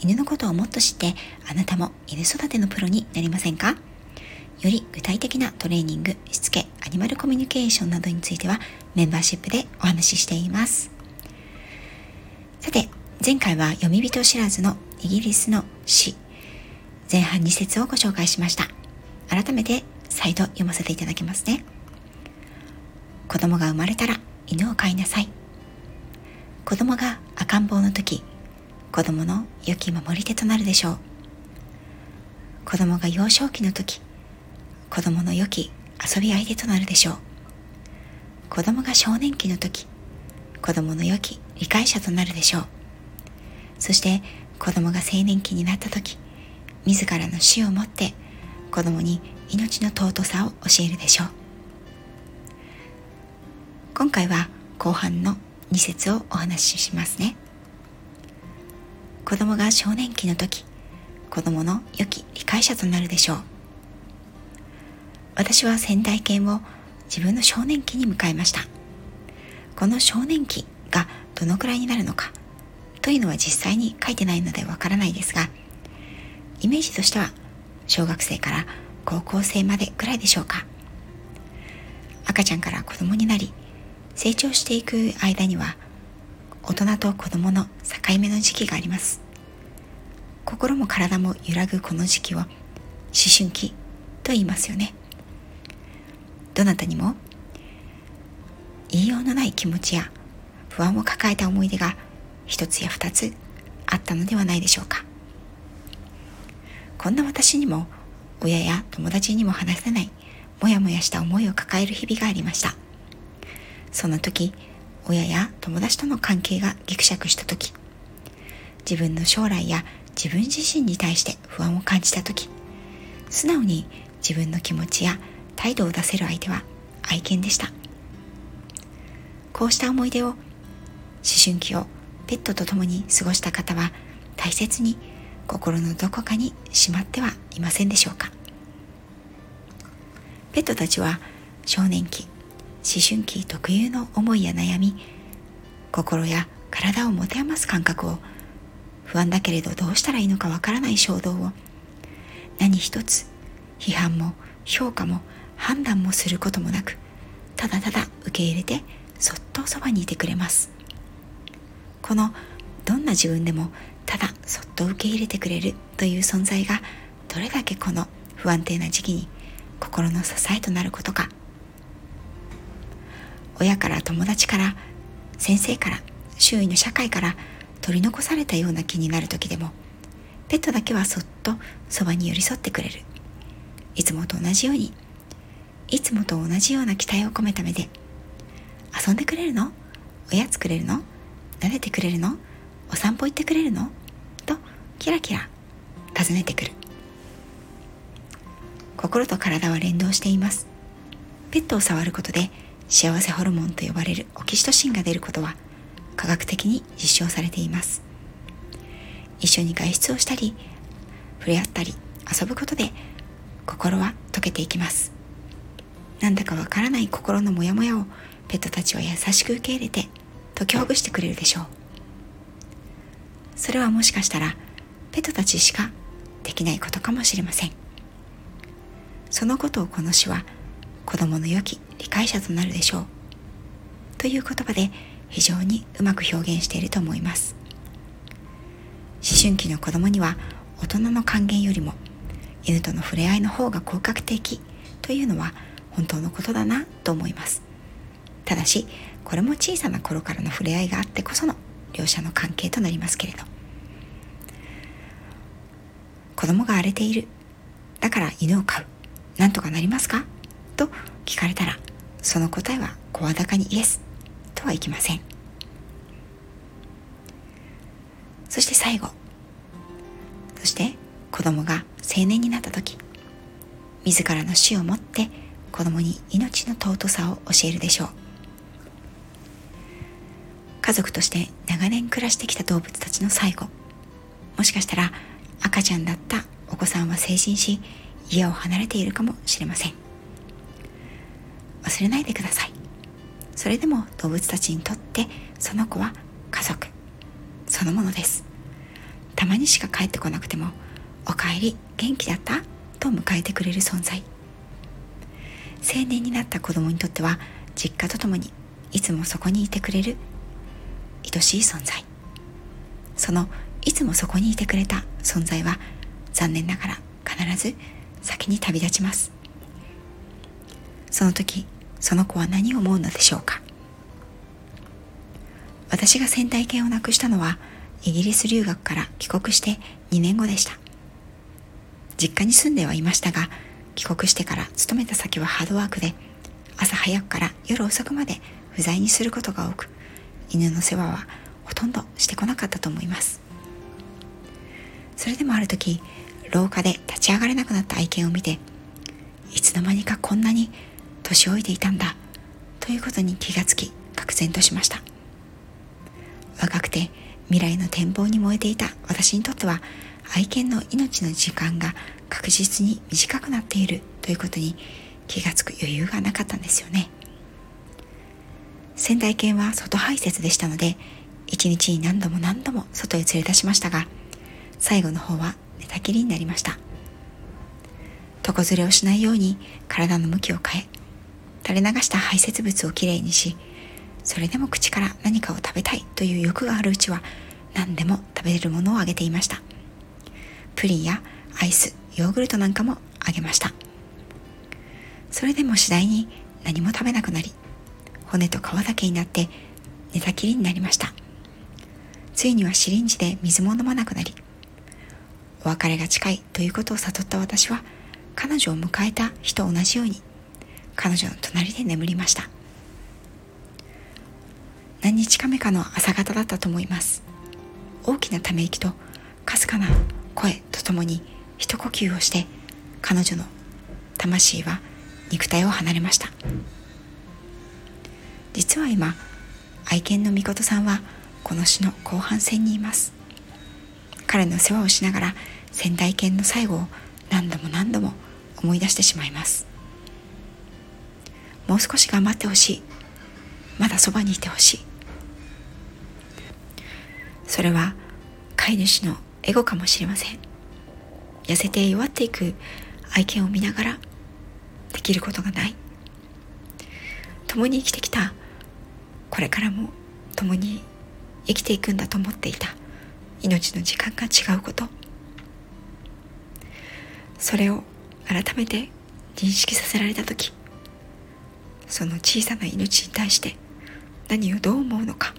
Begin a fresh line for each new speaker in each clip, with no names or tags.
犬のことをもっと知ってあなたも犬育てのプロになりませんか？より具体的なトレーニング、しつけ、アニマルコミュニケーションなどについてはメンバーシップでお話ししています。さて、前回は読み人知らずのイギリスの詩、前半2節をご紹介しました。改めて再度読ませていただきますね。子供が生まれたら犬を飼いなさい。子供が赤ん坊の時、子供の良き守り手となるでしょう。子供が幼少期の時子供の良き遊び相手となるでしょう。子供が少年期の時子供の良き理解者となるでしょう。そして子供が青年期になった時自らの死をもって子供に命の尊さを教えるでしょう。今回は後半の2節をお話ししますね。子供が少年期の時子供の良き理解者となるでしょう。私は仙台犬を自分の少年期に迎えました。この少年期がどのくらいになるのかというのは実際に書いてないのでわからないですがイメージとしては小学生から高校生までくらいでしょうか。赤ちゃんから子供になり成長していく間には大人と子供の境目の時期があります。心も体も揺らぐこの時期を思春期と言いますよね。どなたにも言いようのない気持ちや不安を抱えた思い出が一つや二つあったのではないでしょうか。こんな私にも親や友達にも話せないもやもやした思いを抱える日々がありました。その時親や友達との関係がぎくしゃくした時自分の将来や自分自身に対して不安を感じた時素直に自分の気持ちや態度を出せる相手は愛犬でした。こうした思い出を思春期をペットと共に過ごした方は大切に心のどこかにしまってはいませんでしょうか。ペットたちは少年期思春期特有の思いや悩み心や体を持て余す感覚を不安だけれどどうしたらいいのかわからない衝動を何一つ批判も評価も判断もすることもなくただただ受け入れてそっとそばにいてくれます。このどんな自分でもただそっと受け入れてくれるという存在がどれだけこの不安定な時期に心の支えとなることか親から友達から先生から周囲の社会から取り残されたような気になる時でもペットだけはそっとそばに寄り添ってくれる。いつもと同じようにいつもと同じような期待を込めた目で遊んでくれるの？おやつくれるの？撫でてくれるの？お散歩行ってくれるの？とキラキラ尋ねてくる。心と体は連動しています。ペットを触ることで幸せホルモンと呼ばれるオキシトシンが出ることは科学的に実証されています。一緒に外出をしたり触れ合ったり遊ぶことで心は溶けていきます。なんだかわからない心のモヤモヤをペットたちは優しく受け入れて解きほぐしてくれるでしょう。それはもしかしたらペットたちしかできないことかもしれません。そのことをこの詩は子供の良き理解者となるでしょう。という言葉で非常にうまく表現していると思います。思春期の子供には大人の還元よりも犬との触れ合いの方が効果的というのは本当のことだなと思います。ただしこれも小さな頃からの触れ合いがあってこその両者の関係となりますけれど。子供が荒れているだから犬を飼うなんとかなりますか？と聞かれたらその答えは声高にイエスとはいきません。そして最後。そして子供が青年になった時。自らの死をもって子供に命の尊さを教えるでしょう。家族として長年暮らしてきた動物たちの最後。もしかしたら赤ちゃんだったお子さんは成人し家を離れているかもしれません。忘れないでください。それでも動物たちにとってその子は家族。そのものです。たまにしか帰ってこなくても「おかえり元気だった?」と迎えてくれる存在。青年になった子供にとっては実家とともにいつもそこにいてくれる愛しい存在。そのいつもそこにいてくれた存在は残念ながら必ず先に旅立ちます。その時その子は何を思うのでしょうか？私が仙台犬を亡くしたのはイギリス留学から帰国して2年後でした。実家に住んではいましたが帰国してから勤めた先はハードワークで朝早くから夜遅くまで不在にすることが多く犬の世話はほとんどしてこなかったと思います。それでもある時廊下で立ち上がれなくなった愛犬を見ていつの間にかこんなに年老いていたんだ。ということに気がつき愕然としました。若くて未来の展望に燃えていた私にとっては愛犬の命の時間が確実に短くなっているということに気がつく余裕がなかったんですよね。仙台犬は外排泄でしたので一日に何度も何度も外へ連れ出しましたが最後の方は寝たきりになりました。床ずれをしないように体の向きを変え垂れ流した排泄物をきれいにしそれでも口から何かを食べたいという欲があるうちは何でも食べれるものをあげていました。プリンやアイスヨーグルトなんかもあげました。それでも次第に何も食べなくなり骨と皮だけになって寝たきりになりました。ついにはシリンジで水も飲まなくなりお別れが近いということを悟った私は彼女を迎えた日と同じように彼女の隣で眠りました。何日か目かの朝方だったと思います。大きなため息とかすかな声とともに一呼吸をして彼女の魂は肉体を離れました。実は今愛犬のみことさんはこの詩の後半戦にいます。彼の世話をしながら仙台犬の最後を何度も何度も思い出してしまいます。もう少し頑張ってほしい。まだそばにいてほしい。それは飼い主のエゴかもしれません。痩せて弱っていく愛犬を見ながらできることがない。共に生きてきた。これからも共に生きていくんだと思っていた。命の時間が違うこと。それを改めて認識させられた時。その小さな命に対して何をどう思うのか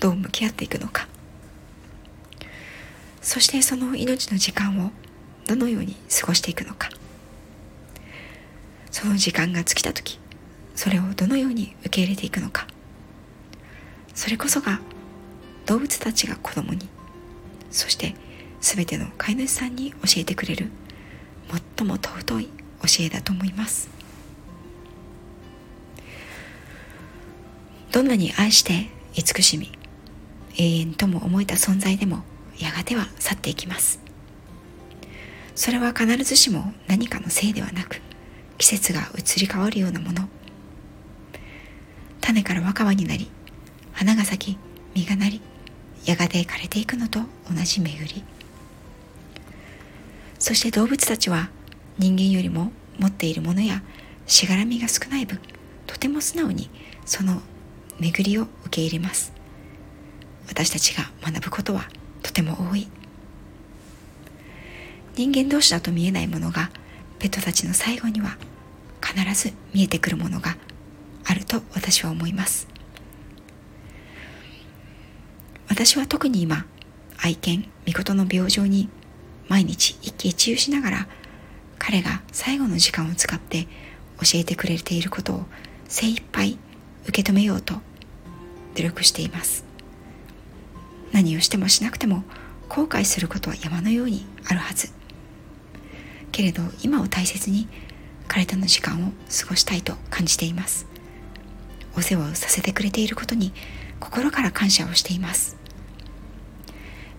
どう向き合っていくのか。そしてその命の時間をどのように過ごしていくのか。その時間が尽きた時それをどのように受け入れていくのか。それこそが動物たちが子供にそして全ての飼い主さんに教えてくれる最も尊い教えだと思います。どんなに愛して慈しみ永遠とも思えた存在でもやがては去っていきます。それは必ずしも何かのせいではなく季節が移り変わるようなもの。種から若葉になり花が咲き実がなりやがて枯れていくのと同じ巡り。そして動物たちは人間よりも持っているものやしがらみが少ない分とても素直にその巡りを受け入れます。私たちが学ぶことはとても多い。人間同士だと見えないものがペットたちの最後には必ず見えてくるものがあると私は思います。私は特に今愛犬御事の病状に毎日一喜一憂しながら彼が最後の時間を使って教えてくれていることを精一杯受け止めようと努力しています。何をしてもしなくても後悔することは山のようにあるはず。けれど今を大切に彼との時間を過ごしたいと感じています。お世話をさせてくれていることに心から感謝をしています。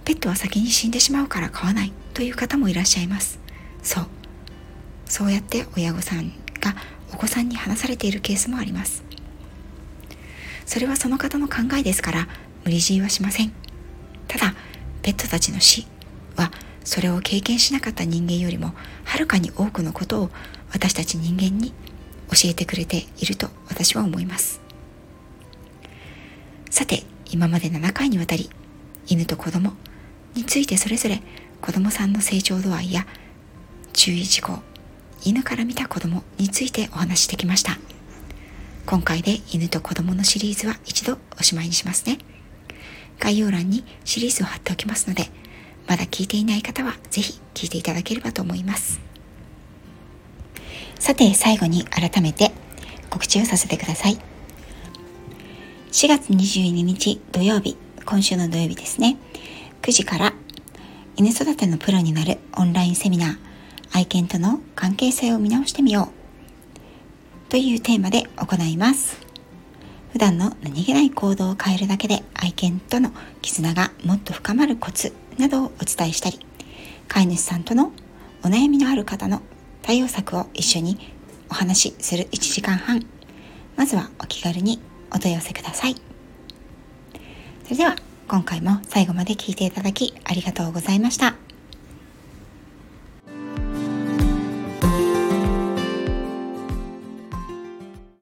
ペットは先に死んでしまうから飼わないという方もいらっしゃいます。そう。そうやって親御さんがお子さんに話されているケースもあります。それはその方の考えですから無理強いはしません。ただペットたちの死はそれを経験しなかった人間よりもはるかに多くのことを私たち人間に教えてくれていると私は思います。さて今まで7回にわたり犬と子供についてそれぞれ子供さんの成長度合いや注意事項犬から見た子供についてお話してきました。今回で犬と子供のシリーズは一度おしまいにしますね。概要欄にシリーズを貼っておきますのでまだ聞いていない方はぜひ聞いていただければと思います。さて最後に改めて告知をさせてください。4月22日土曜日今週の土曜日ですね。9時から犬育てのプロになるオンラインセミナー愛犬との関係性を見直してみよう。というテーマで行います。普段の何気ない行動を変えるだけで愛犬との絆がもっと深まるコツなどをお伝えしたり飼い主さんとのお悩みのある方の対応策を一緒にお話しする1時間半。まずはお気軽にお問い合わせください。それでは今回も最後まで聞いていただきありがとうございました。